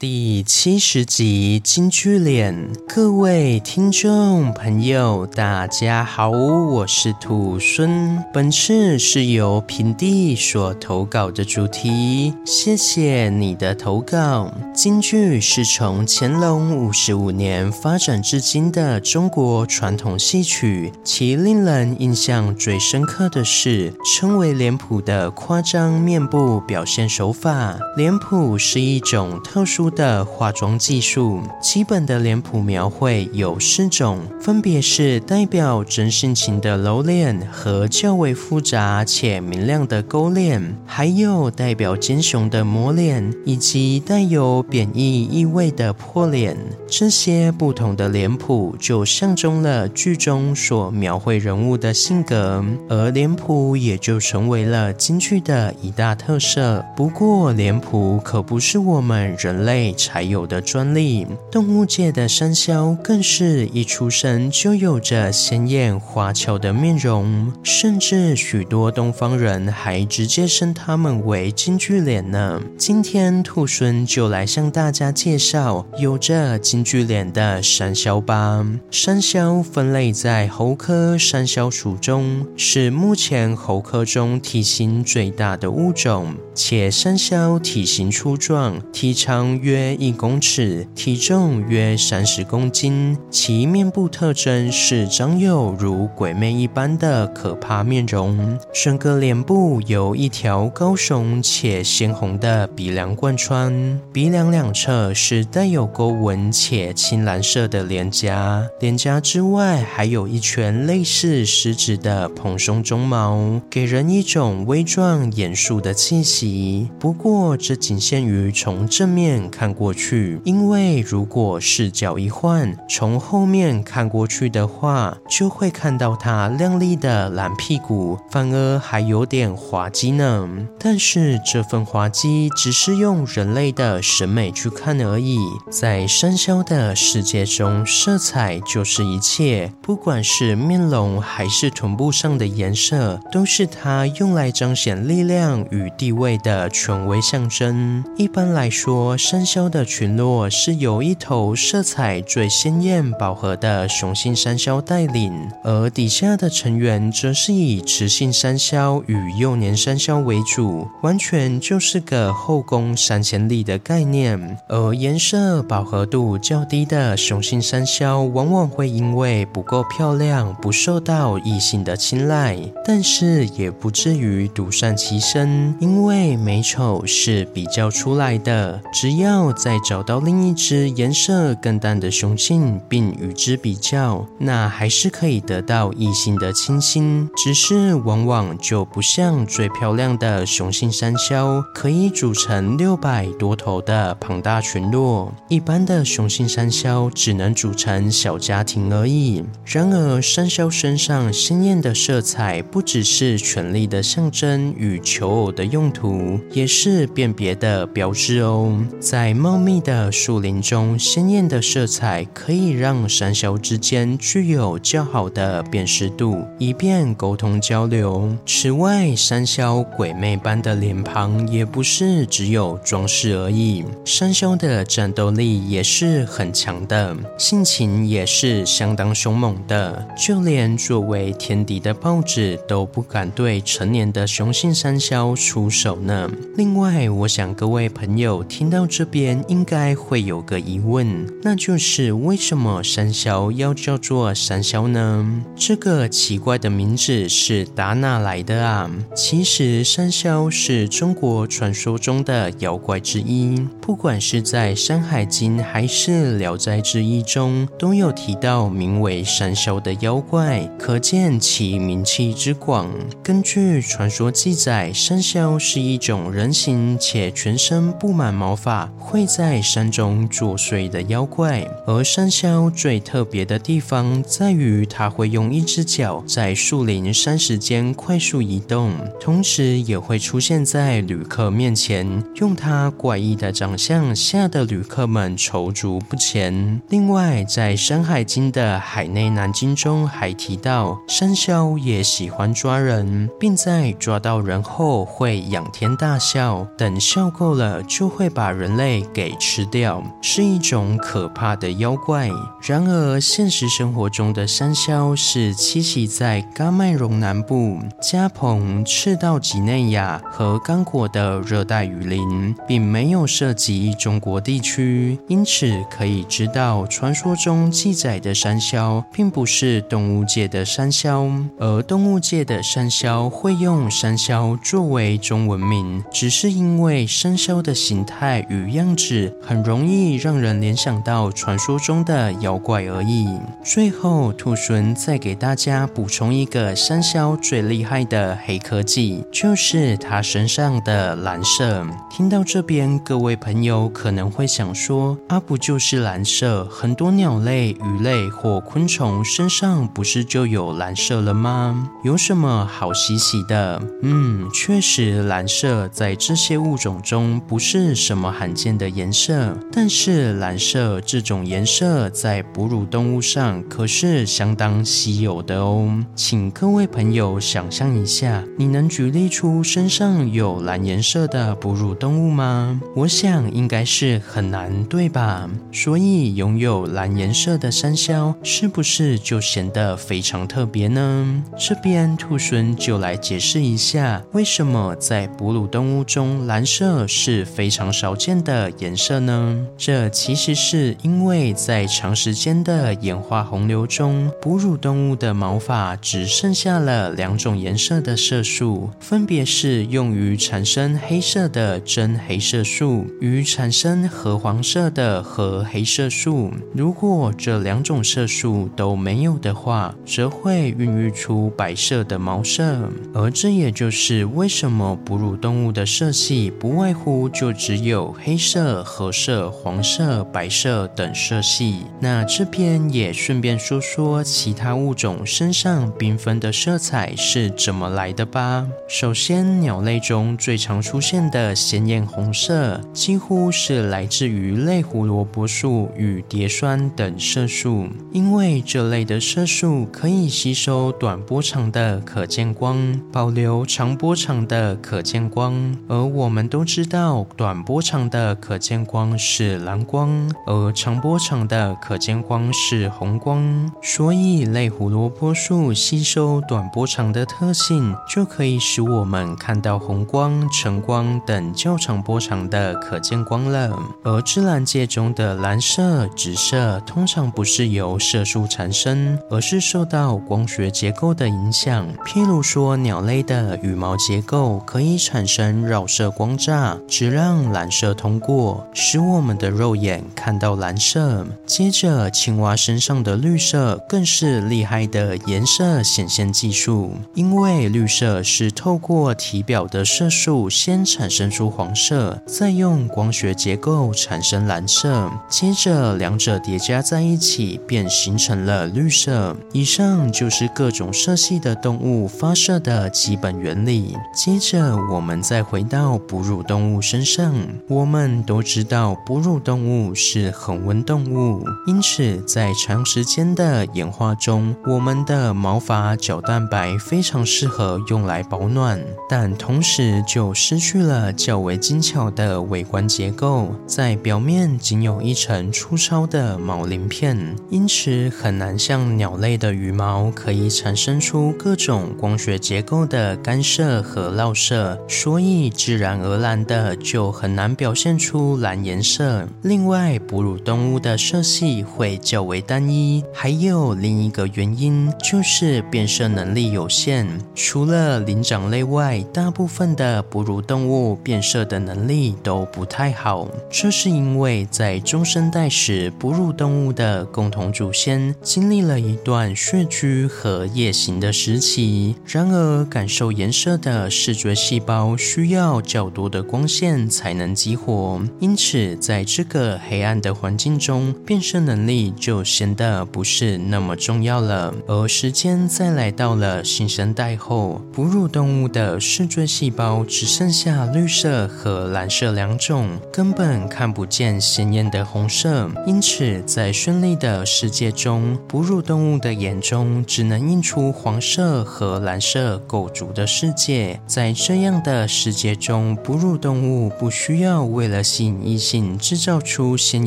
第七十集金句脸，各位听众朋友，大家好，我是土孙。本次是由平地所投稿的主题，谢谢你的投稿。京剧是从乾隆五十五年发展至今的中国传统戏曲，其令人印象最深刻的是称为脸谱的夸张面部表现手法。脸谱是一种特殊的化妆技术，基本的脸谱描绘有四种，分别是代表真性情的揉脸和较为复杂且明亮的勾脸，还有代表奸雄的抹脸，以及带有贬义意味的破脸。这些不同的脸谱就象征了剧中所描绘人物的性格，而脸谱也就成为了京剧的一大特色。不过，脸谱可不是我们人类才有的专利，动物界的山魈更是一出生就有着鲜艳花俏的面容，甚至许多东方人还直接称它们为京剧脸呢。今天兔孙就来向大家介绍有着京剧脸的山魈吧。山魈分类在猴科山魈属中，是目前猴科中体型最大的物种，且山魈体型粗壮，体长约一。公尺，体重约三十公斤，其面部特征是长有如鬼魅一般的可怕面容，整个脸部由一条高耸且鲜红的鼻梁贯穿，鼻梁两侧是带有沟纹且青蓝色的脸颊，脸颊之外还有一圈类似狮子的蓬松鬃毛，给人一种威壮严肃的气息。不过，这仅限于从正面看过去。因为如果视角一换，从后面看过去的话，就会看到它亮丽的蓝屁股，反而还有点滑稽呢。但是这份滑稽只是用人类的审美去看而已。在生肖的世界中，色彩就是一切，不管是面容还是臀部上的颜色，都是它用来彰显力量与地位的权威象征。一般来说，山魈的群落是由一头色彩最鲜艳、饱和的雄性山魈带领，而底下的成员则是以雌性山魈与幼年山魈为主，完全就是个后宫三千里的概念。而颜色饱和度较低的雄性山魈，往往会因为不够漂亮，不受到异性的青睐，但是也不至于独善其身，因为美丑是比较出来的，只要再找到另一只颜色更淡的雄性，并与之比较，那还是可以得到异性的倾心。只是往往就不像最漂亮的雄性山魈，可以组成六百多头的庞大群落。一般的雄性山魈只能组成小家庭而已。然而，山魈身上鲜艳的色彩，不只是权力的象征与求偶的用途，也是辨别的标志哦。在在茂密的树林中，鲜艳的色彩可以让山魈之间具有较好的辨识度，以便沟通交流。此外，山魈鬼魅般的脸庞也不是只有装饰而已，山魈的战斗力也是很强的，性情也是相当凶猛的，就连作为天敌的豹子都不敢对成年的雄性山魈出手呢。另外，我想各位朋友听到这边应该会有个疑问，那就是为什么山魈要叫做山魈呢？这个奇怪的名字是打哪来的啊？其实山魈是中国传说中的妖怪之一，不管是在《山海经》还是《聊斋志异》中，都有提到名为山魈的妖怪，可见其名气之广。根据传说记载，山魈是一种人形且全身布满毛发。会在山中作祟的妖怪。而山魈最特别的地方在于，它会用一只脚在树林、山石间快速移动，同时也会出现在旅客面前，用它怪异的长相吓得旅客们踌躇不前。另外，在《山海经》的海内南经中还提到，山魈也喜欢抓人，并在抓到人后会仰天大笑，等笑够了就会把人类被给吃掉，是一种可怕的妖怪。然而，现实生活中的山魈是栖息在喀麦隆南部、加蓬、赤道几内亚和刚果的热带雨林，并没有涉及中国地区。因此，可以知道，传说中记载的山魈并不是动物界的山魈，而动物界的山魈会用山魈作为中文名，只是因为山魈的形态与样子很容易让人联想到传说中的妖怪而已。最后，兔孙再给大家补充一个山魈最厉害的黑科技，就是它身上的蓝色。听到这边，各位朋友可能会想说：“啊，不就是蓝色？很多鸟类、鱼类或昆虫身上不是就有蓝色了吗？有什么好稀奇的？”嗯，确实，蓝色在这些物种中不是什么罕见的颜色，但是蓝色这种颜色在哺乳动物上可是相当稀有的哦。请各位朋友想象一下，你能举例出身上有蓝颜色的哺乳动物吗？我想应该是很难，对吧？所以拥有蓝颜色的山魈是不是就显得非常特别呢？这边兔孙就来解释一下，为什么在哺乳动物中蓝色是非常少见的的颜色呢？这其实是因为在长时间的演化洪流中，哺乳动物的毛发只剩下了两种颜色的色素，分别是用于产生黑色的真黑色素与产生褐黄色的褐黑色素。如果这两种色素都没有的话，则会孕育出白色的毛色。而这也就是为什么哺乳动物的色系不外乎就只有黑色、色褐色、黄色、白色等色系。那这边也顺便说说其他物种身上缤纷的色彩是怎么来的吧。首先，鸟类中最常出现的鲜艳红色，几乎是来自于类胡萝卜素与蝶酸等色素，因为这类的色素可以吸收短波长的可见光，保留长波长的可见光。而我们都知道，短波长的可见光是蓝光，而长波长的可见光是红光。所以，类胡萝卜素吸收短波长的特性，就可以使我们看到红光、橙光等较长波长的可见光了。而自然界中的蓝色、紫色，通常不是由色素产生，而是受到光学结构的影响。譬如说，鸟类的羽毛结构可以产生绕射光栅，只让蓝色通过，使我们的肉眼看到蓝色。接着，青蛙身上的绿色更是厉害的颜色显现技术，因为绿色是透过体表的色素先产生出黄色，再用光学结构产生蓝色，接着两者叠加在一起，便形成了绿色。以上就是各种色系的动物发射的基本原理。接着我们再回到哺乳动物身上，我们都知道哺乳动物是恒温动物，因此在长时间的演化中，我们的毛发角蛋白非常适合用来保暖，但同时就失去了较为精巧的围观结构，在表面仅有一层粗糙的毛鳞片，因此很难像鸟类的羽毛可以产生出各种光学结构的干涉和绕射，所以自然而然的就很难表现出蓝颜色。另外，哺乳动物的色系会较为单一，还有另一个原因就是变色能力有限。除了灵长类外，大部分的哺乳动物变色的能力都不太好。这是因为在中生代时，哺乳动物的共同祖先经历了一段穴居和夜行的时期。然而，感受颜色的视觉细胞需要较多的光线才能激活。因此在这个黑暗的环境中，变身能力就显得不是那么重要了。而时间再来到了新生代后，哺乳动物的视锥细胞只剩下绿色和蓝色两种，根本看不见鲜艳的红色。因此，在绚丽的世界中，哺乳动物的眼中只能映出黄色和蓝色构筑的世界。在这样的世界中，哺乳动物不需要为了吸引异性制造出鲜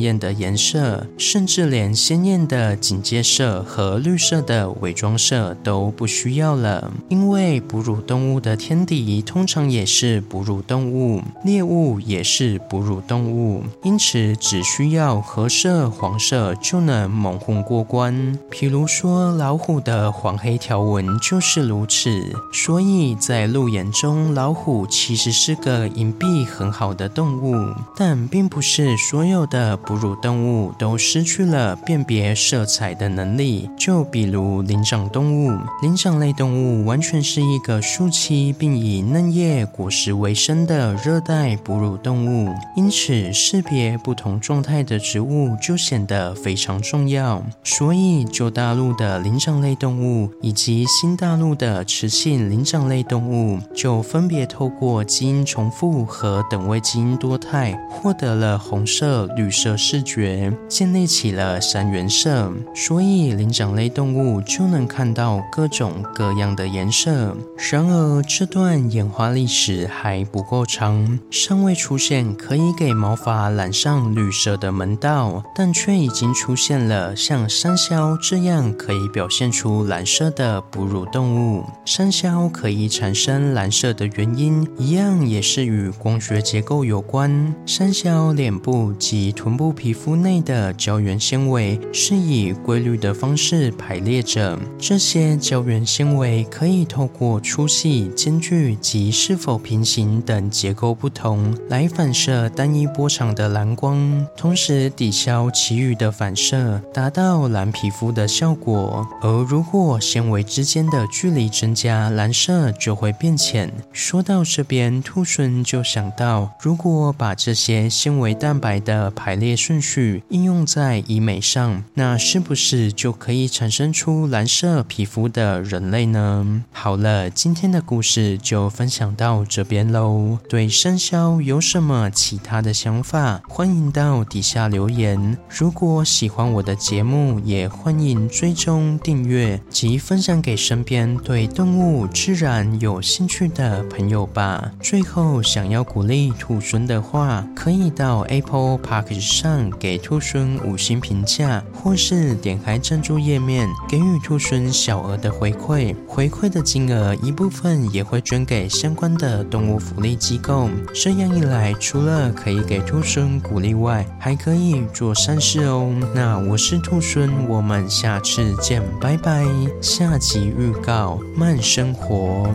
艳的颜色，甚至连鲜艳的警戒色和绿色的伪装色都不需要了。因为哺乳动物的天敌通常也是哺乳动物，猎物也是哺乳动物，因此只需要褐色、黄色就能蒙混过关。譬如说，老虎的黄黑条纹就是如此。所以在鹿眼中，老虎其实是个隐蔽很好的动物，但并不是所有的哺乳动物都失去了辨别色彩的能力。就比如灵长动物，灵长类动物完全是一个树栖并以嫩叶、果实为生的热带哺乳动物，因此识别不同状态的植物就显得非常重要。所以，旧大陆的灵长类动物以及新大陆的雌性灵长类动物，就分别透过基因重复和等位基因多态，获得了红色、绿色视觉，建立起了三原色。所以灵长类动物就能看到各种各样的颜色。然而，这段演化历史还不够长，尚未出现可以给毛发染上绿色的门道，但却已经出现了像山魈这样可以表现出蓝色的哺乳动物。山魈可以产生蓝色的原因，一样也是与光学结构有关。山消脸部及臀部皮肤内的胶原纤维是以规律的方式排列着，这些胶原纤维可以透过粗细、间距及是否平行等结构不同，来反射单一波长的蓝光，同时抵消其余的反射，达到蓝皮肤的效果。而如果纤维之间的距离增加，蓝色就会变浅。说到这边，兔猻就想到，如果把这些纤维蛋白的排列顺序应用在医美上，那是不是就可以产生出蓝色皮肤的人类呢？好了，今天的故事就分享到这边喽。对生肖有什么其他的想法？欢迎到底下留言。如果喜欢我的节目，也欢迎追踪订阅及分享给身边对动物、自然有兴趣的朋友吧。最后，想要鼓励兔孙的话，可以到 Apple Park 上给兔孙五星评价，或是点开赞助页面给予兔孙小额的回馈。回馈的金额一部分也会捐给相关的动物福利机构。这样一来，除了可以给兔孙鼓励外，还可以做善事哦。那我是兔孙，我们下次见，拜拜。下集预告：慢生活。